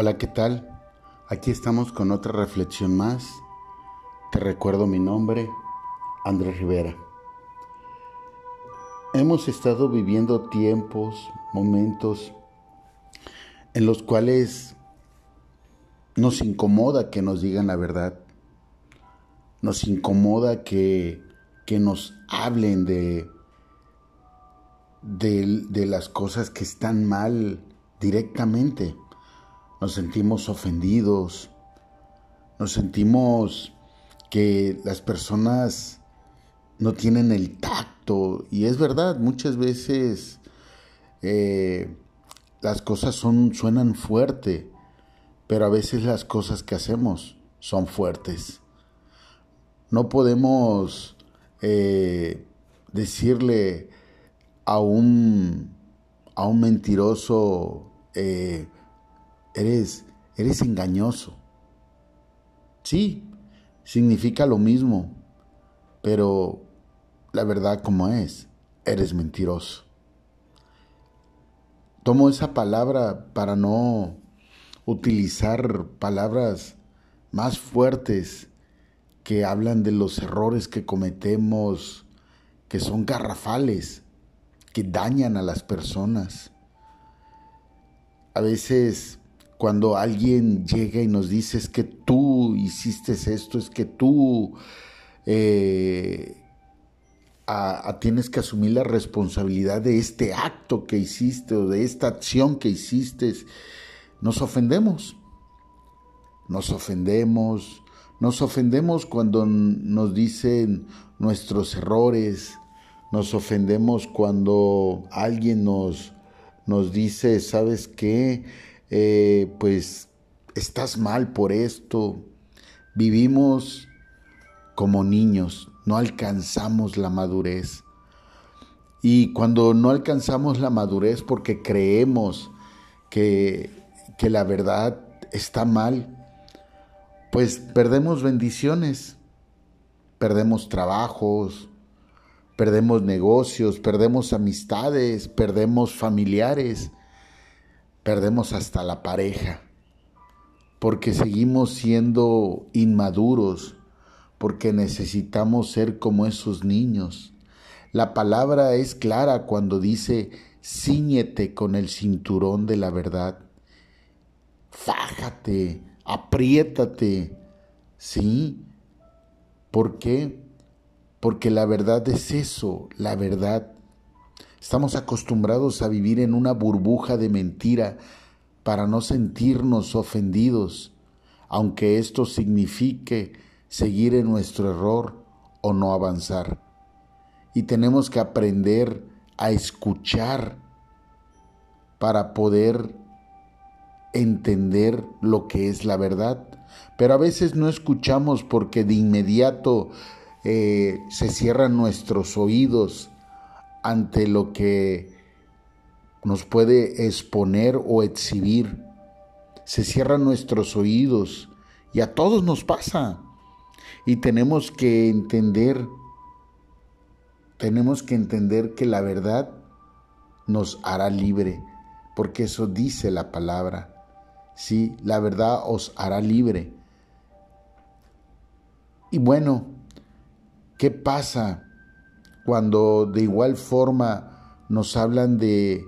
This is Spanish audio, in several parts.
Hola, ¿qué tal? Aquí estamos con otra reflexión más. Te recuerdo mi nombre, Andrés Rivera. Hemos estado viviendo tiempos, momentos en los cuales nos incomoda que nos digan la verdad. Nos incomoda que, que nos hablen de, de, de las cosas que están mal directamente nos sentimos ofendidos, nos sentimos que las personas no tienen el tacto. Y es verdad, muchas veces eh, las cosas son, suenan fuerte, pero a veces las cosas que hacemos son fuertes. No podemos eh, decirle a un, a un mentiroso, eh, eres, eres engañoso. Sí, significa lo mismo, pero la verdad como es, eres mentiroso. Tomo esa palabra para no utilizar palabras más fuertes que hablan de los errores que cometemos, que son garrafales, que dañan a las personas. A veces cuando alguien llega y nos dice es que tú hiciste esto, es que tú eh, tienes que asumir la responsabilidad de este acto que hiciste o de esta acción que hiciste, nos ofendemos. Nos ofendemos, nos ofendemos cuando nos dicen nuestros errores, nos ofendemos cuando alguien nos, nos dice, ¿sabes qué? Eh, pues estás mal por esto. Vivimos como niños, no alcanzamos la madurez. Y cuando no alcanzamos la madurez porque creemos que, que la verdad está mal, pues perdemos bendiciones, perdemos trabajos, perdemos negocios, perdemos amistades, perdemos familiares perdemos hasta la pareja, porque seguimos siendo inmaduros, porque necesitamos ser como esos niños. La palabra es clara cuando dice, ciñete con el cinturón de la verdad, fájate, apriétate, ¿sí? ¿Por qué? Porque la verdad es eso, la verdad Estamos acostumbrados a vivir en una burbuja de mentira para no sentirnos ofendidos, aunque esto signifique seguir en nuestro error o no avanzar. Y tenemos que aprender a escuchar para poder entender lo que es la verdad. Pero a veces no escuchamos porque de inmediato eh, se cierran nuestros oídos ante lo que nos puede exponer o exhibir. Se cierran nuestros oídos y a todos nos pasa. Y tenemos que entender, tenemos que entender que la verdad nos hará libre, porque eso dice la palabra. Sí, la verdad os hará libre. Y bueno, ¿qué pasa cuando de igual forma nos hablan de,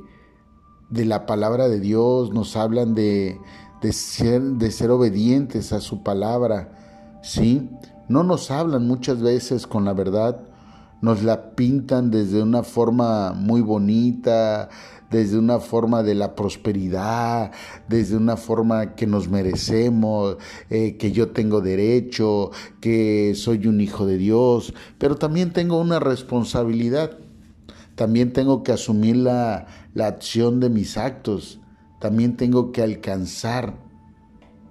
de la palabra de Dios, nos hablan de, de, ser, de ser obedientes a su palabra, ¿sí? No nos hablan muchas veces con la verdad, nos la pintan desde una forma muy bonita, desde una forma de la prosperidad, desde una forma que nos merecemos, eh, que yo tengo derecho, que soy un hijo de Dios, pero también tengo una responsabilidad, también tengo que asumir la, la acción de mis actos, también tengo que alcanzar,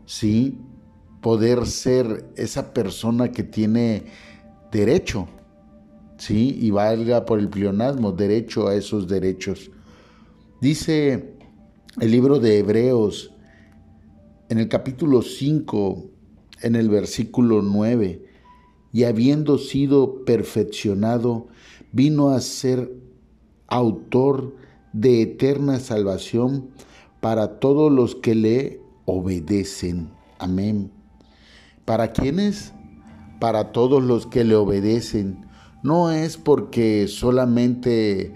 ¿sí? Poder ser esa persona que tiene derecho, ¿sí? Y valga por el plionasmo, derecho a esos derechos. Dice el libro de Hebreos en el capítulo 5, en el versículo 9, y habiendo sido perfeccionado, vino a ser autor de eterna salvación para todos los que le obedecen. Amén. ¿Para quiénes? Para todos los que le obedecen. No es porque solamente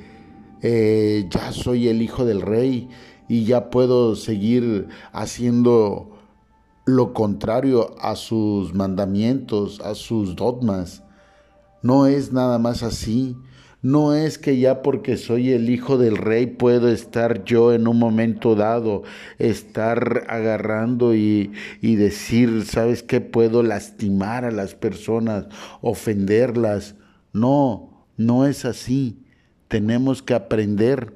eh, ya soy el hijo del rey y ya puedo seguir haciendo lo contrario a sus mandamientos, a sus dogmas. No es nada más así. No es que ya porque soy el hijo del rey puedo estar yo en un momento dado, estar agarrando y, y decir, ¿sabes qué? Puedo lastimar a las personas, ofenderlas. No, no es así. Tenemos que aprender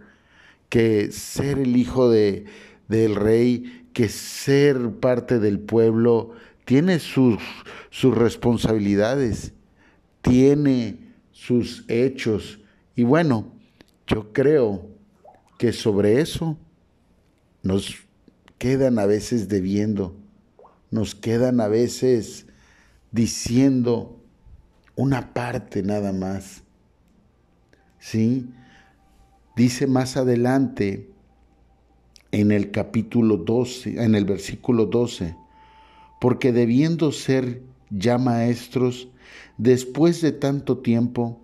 que ser el hijo de, del rey, que ser parte del pueblo, tiene sus, sus responsabilidades, tiene sus hechos. Y bueno, yo creo que sobre eso nos quedan a veces debiendo, nos quedan a veces diciendo una parte nada más. ¿Sí? Dice más adelante en el capítulo 12, en el versículo 12, porque debiendo ser ya maestros, después de tanto tiempo,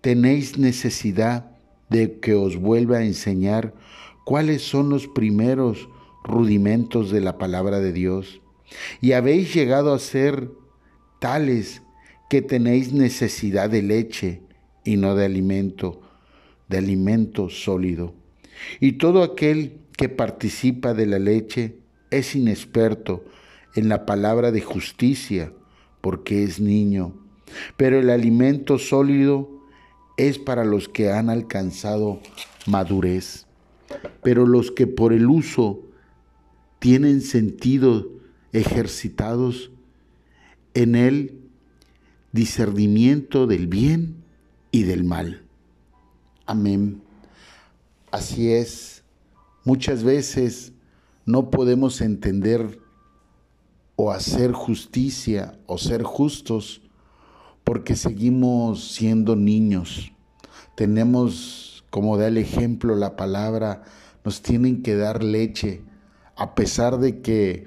tenéis necesidad de que os vuelva a enseñar cuáles son los primeros rudimentos de la palabra de Dios. Y habéis llegado a ser tales que tenéis necesidad de leche y no de alimento, de alimento sólido. Y todo aquel que participa de la leche es inexperto en la palabra de justicia, porque es niño. Pero el alimento sólido es para los que han alcanzado madurez. Pero los que por el uso tienen sentido ejercitados en el discernimiento del bien y del mal. Amén. Así es. Muchas veces no podemos entender o hacer justicia o ser justos porque seguimos siendo niños. Tenemos, como da el ejemplo la palabra, nos tienen que dar leche, a pesar de que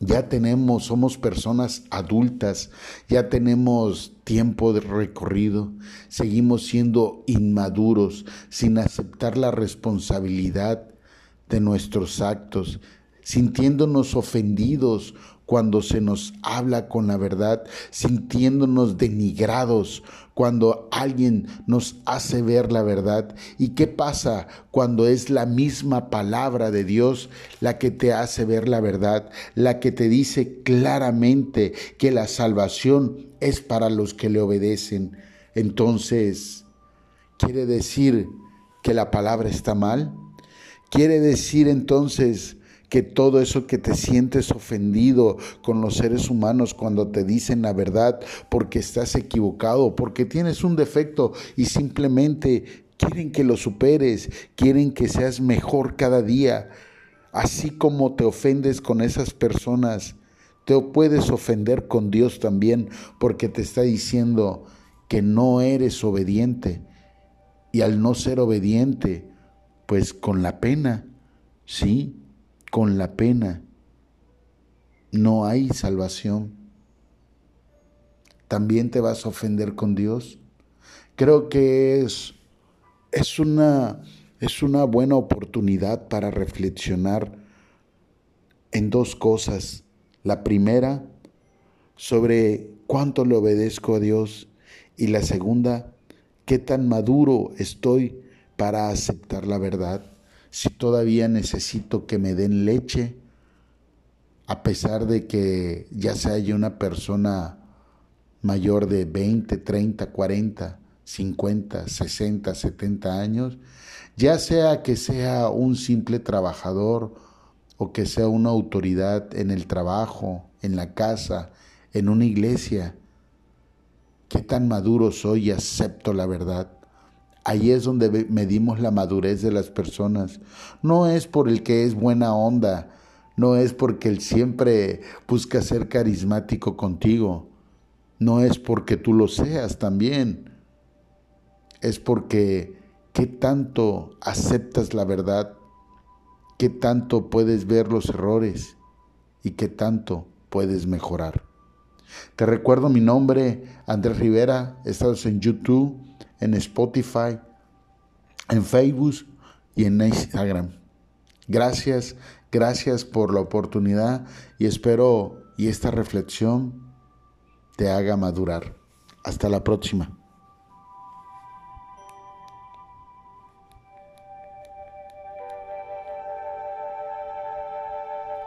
ya tenemos, somos personas adultas, ya tenemos tiempo de recorrido, seguimos siendo inmaduros, sin aceptar la responsabilidad de nuestros actos, sintiéndonos ofendidos cuando se nos habla con la verdad, sintiéndonos denigrados cuando alguien nos hace ver la verdad. ¿Y qué pasa cuando es la misma palabra de Dios la que te hace ver la verdad, la que te dice claramente que la salvación es para los que le obedecen? Entonces, ¿quiere decir que la palabra está mal? ¿Quiere decir entonces que todo eso que te sientes ofendido con los seres humanos cuando te dicen la verdad porque estás equivocado, porque tienes un defecto y simplemente quieren que lo superes, quieren que seas mejor cada día, así como te ofendes con esas personas. Te puedes ofender con Dios también porque te está diciendo que no eres obediente. Y al no ser obediente, pues con la pena, sí, con la pena. No hay salvación. También te vas a ofender con Dios. Creo que es, es, una, es una buena oportunidad para reflexionar en dos cosas. La primera, sobre cuánto le obedezco a Dios. Y la segunda, qué tan maduro estoy para aceptar la verdad si todavía necesito que me den leche, a pesar de que ya sea yo una persona mayor de 20, 30, 40, 50, 60, 70 años, ya sea que sea un simple trabajador o que sea una autoridad en el trabajo, en la casa, en una iglesia, qué tan maduro soy y acepto la verdad. Ahí es donde medimos la madurez de las personas. No es por el que es buena onda, no es porque él siempre busca ser carismático contigo, no es porque tú lo seas también, es porque qué tanto aceptas la verdad qué tanto puedes ver los errores y qué tanto puedes mejorar. Te recuerdo mi nombre, Andrés Rivera, estás en YouTube, en Spotify, en Facebook y en Instagram. Gracias, gracias por la oportunidad y espero y esta reflexión te haga madurar. Hasta la próxima.